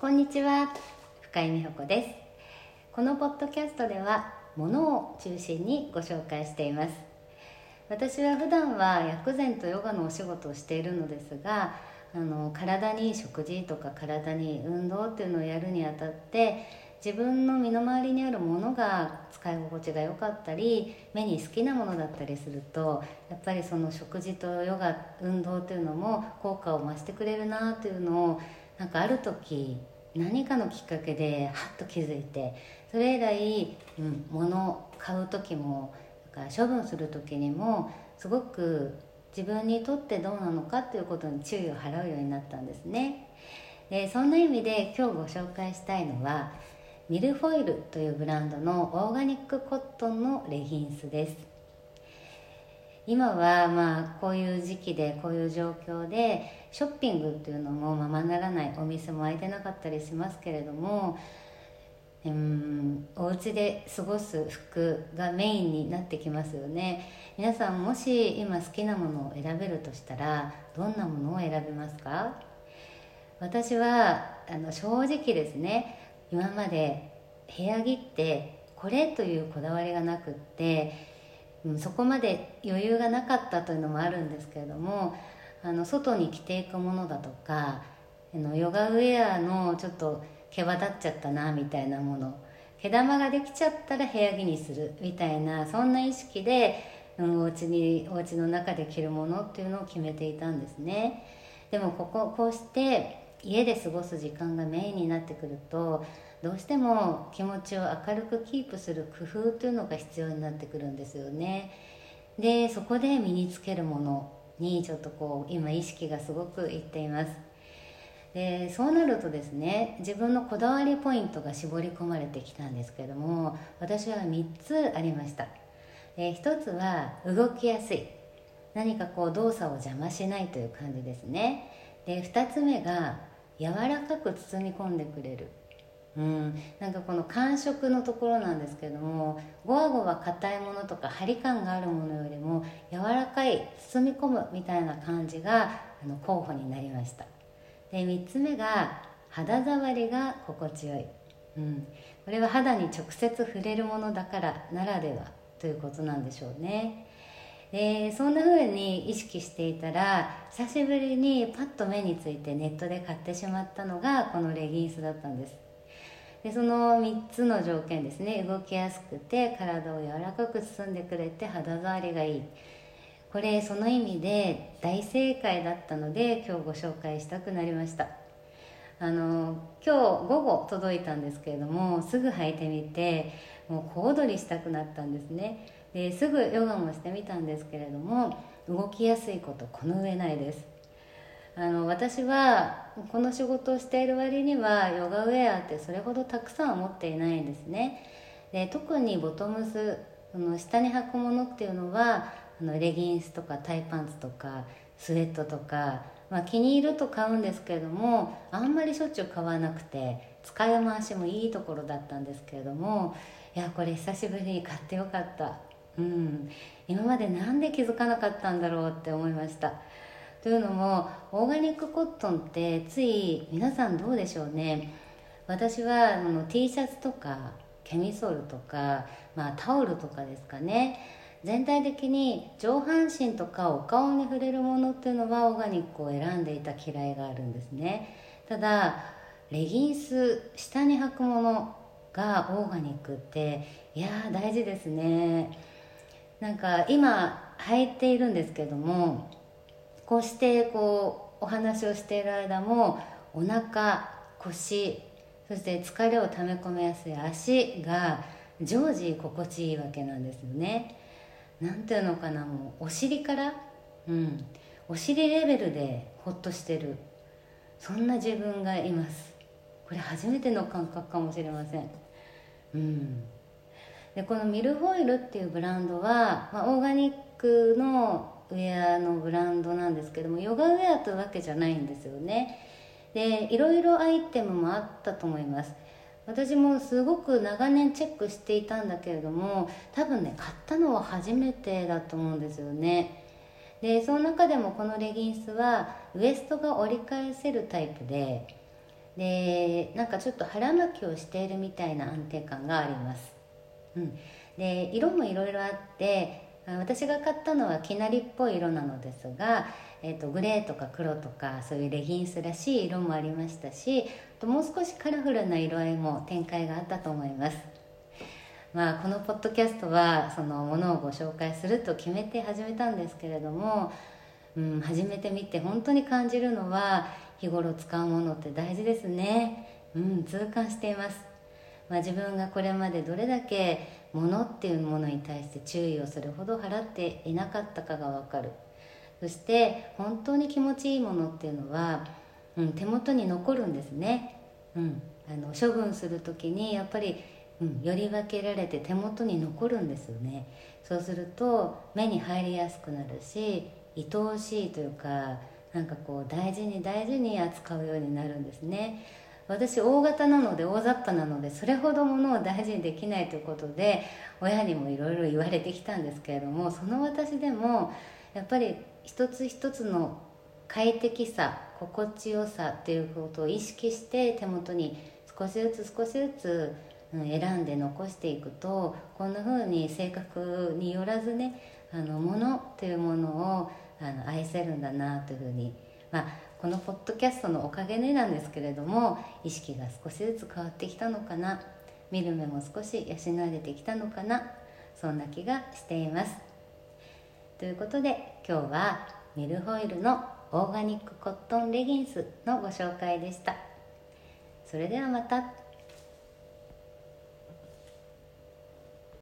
こんにちは。深井美穂子です。このポッドキャストでは物を中心にご紹介しています。私は普段は薬膳とヨガのお仕事をしているのですがあの体に食事とか体に運動っていうのをやるにあたって自分の身の回りにあるものが使い心地が良かったり目に好きなものだったりするとやっぱりその食事とヨガ運動っていうのも効果を増してくれるなっていうのをなんかある時何かのきっかけでハッと気づいてそれ以来、うん、物を買う時もだか処分する時にもすごく自分にとってどうなのかっていうことに注意を払うようになったんですね。でそんな意味で今日ご紹介したいのはミルフォイルというブランドのオーガニックコットンのレギンスです。今はまあこういう時期でこういう状況でショッピングっていうのもままならないお店も開いてなかったりしますけれどもうんお家で過ごす服がメインになってきますよね。皆さんもし今好きなものを選べるとしたらどんなものを選びますか？私はあの正直ですね今まで部屋着ってこれというこだわりがなくって、うん、そこまで余裕がなかったというのもあるんですけれどもあの外に着ていくものだとかあのヨガウェアのちょっと毛羽立っちゃったなみたいなもの毛玉ができちゃったら部屋着にするみたいなそんな意識で、うん、お家にお家の中で着るものっていうのを決めていたんですね。でもこここうして家で過ごす時間がメインになってくるとどうしても気持ちを明るくキープする工夫というのが必要になってくるんですよね。でそこで身につけるものにちょっとこう今意識がすごくいっています。でそうなるとですね自分のこだわりポイントが絞り込まれてきたんですけども私は3つありました。で1つは動きやすい。何かこう動作を邪魔しないという感じですね。で2つ目が柔らかく包み込んでくれる。うん、なんかこの感触のところなんですけどもゴワゴワ硬いものとか張り感があるものよりも柔らかい包み込むみたいな感じがあの候補になりました。で3つ目が肌触りが心地よい、うん、これは肌に直接触れるものだからならではということなんでしょうね。でそんな風に意識していたら久しぶりにパッと目についてネットで買ってしまったのがこのレギンスだったんです。でその3つの条件ですね。動きやすくて体を柔らかく包んでくれて肌触りがいい。これその意味で大正解だったので今日ご紹介したくなりました。あの今日午後届いたんですけれどもすぐ履いてみてもう小躍りしたくなったんですね。ですぐヨガもしてみたんですけれども動きやすいことこの上ないです。あの私はこの仕事をしている割にはヨガウェアってそれほどたくさん持っていないんですね。で特にボトムスその下に履くものっていうのはあのレギンスとかタイパンツとかスウェットとか、まあ、気に入ると買うんですけれどもあんまりしょっちゅう買わなくて使い回しもいいところだったんですけれどもいやこれ久しぶりに買ってよかった。うん。今まで何で気づかなかったんだろうって思いました。というのもオーガニックコットンってつい皆さんどうでしょうね。私はあの T シャツとかケミソールとか、まあ、タオルとかですかね。全体的に上半身とかお顔に触れるものっていうのはオーガニックを選んでいた嫌いがあるんですね。ただレギンス下に履くものがオーガニックっていや大事ですね。なんか今履いているんですけどもこうしてこうお話をしている間もお腹腰そして疲れをため込みやすい足が常時心地いいわけなんですよね。なんていうのかなもうお尻からうんお尻レベルでホッとしてるそんな自分がいます。これ初めての感覚かもしれません。うん。でこのミルフォイルっていうブランドは、まあ、オーガニックのウェアのブランドなんですけどもヨガウェアというわけじゃないんですよね。でいろいろアイテムもあったと思います。私もすごく長年チェックしていたんだけれども多分ね買ったのは初めてだと思うんですよね。でその中でもこのレギンスはウエストが折り返せるタイプででなんかちょっと腹巻きをしているみたいな安定感があります、うん、で色もいろいろあって私が買ったのはきなりっぽい色なのですが、えーと、グレーとか黒とかそういうレギンスらしい色もありましたしともう少しカラフルな色合いも展開があったと思います。まあこのポッドキャストはそのものをご紹介すると決めて始めたんですけれども、うん、始めてみて本当に感じるのは日頃使うものって大事ですね。うん痛感しています。まあ、自分がこれまでどれだけ物っていうものに対して注意をするほど払っていなかったかが分かる。そして本当に気持ちいいものっていうのは、うん、手元に残るんですね、うん、あの処分する時にやっぱり、うん、より分けられて手元に残るんですよね。そうすると目に入りやすくなるし愛おしいというかなんかこう大事に大事に扱うようになるんですね。私大型なので大雑把なのでそれほどものを大事にできないということで親にもいろいろ言われてきたんですけれどもその私でもやっぱり一つ一つの快適さ心地よさっていうことを意識して手元に少しずつ少しずつ選んで残していくとこんな風に性格によらずねあの物っていうものをあの愛せるんだなというふうにまあこのポッドキャストのおかげでなんですけれども意識が少しずつ変わってきたのかな見る目も少し養われてきたのかなそんな気がしていますということで今日はミルホイルのオーガニックコットンレギンスのご紹介でしたそれではまた。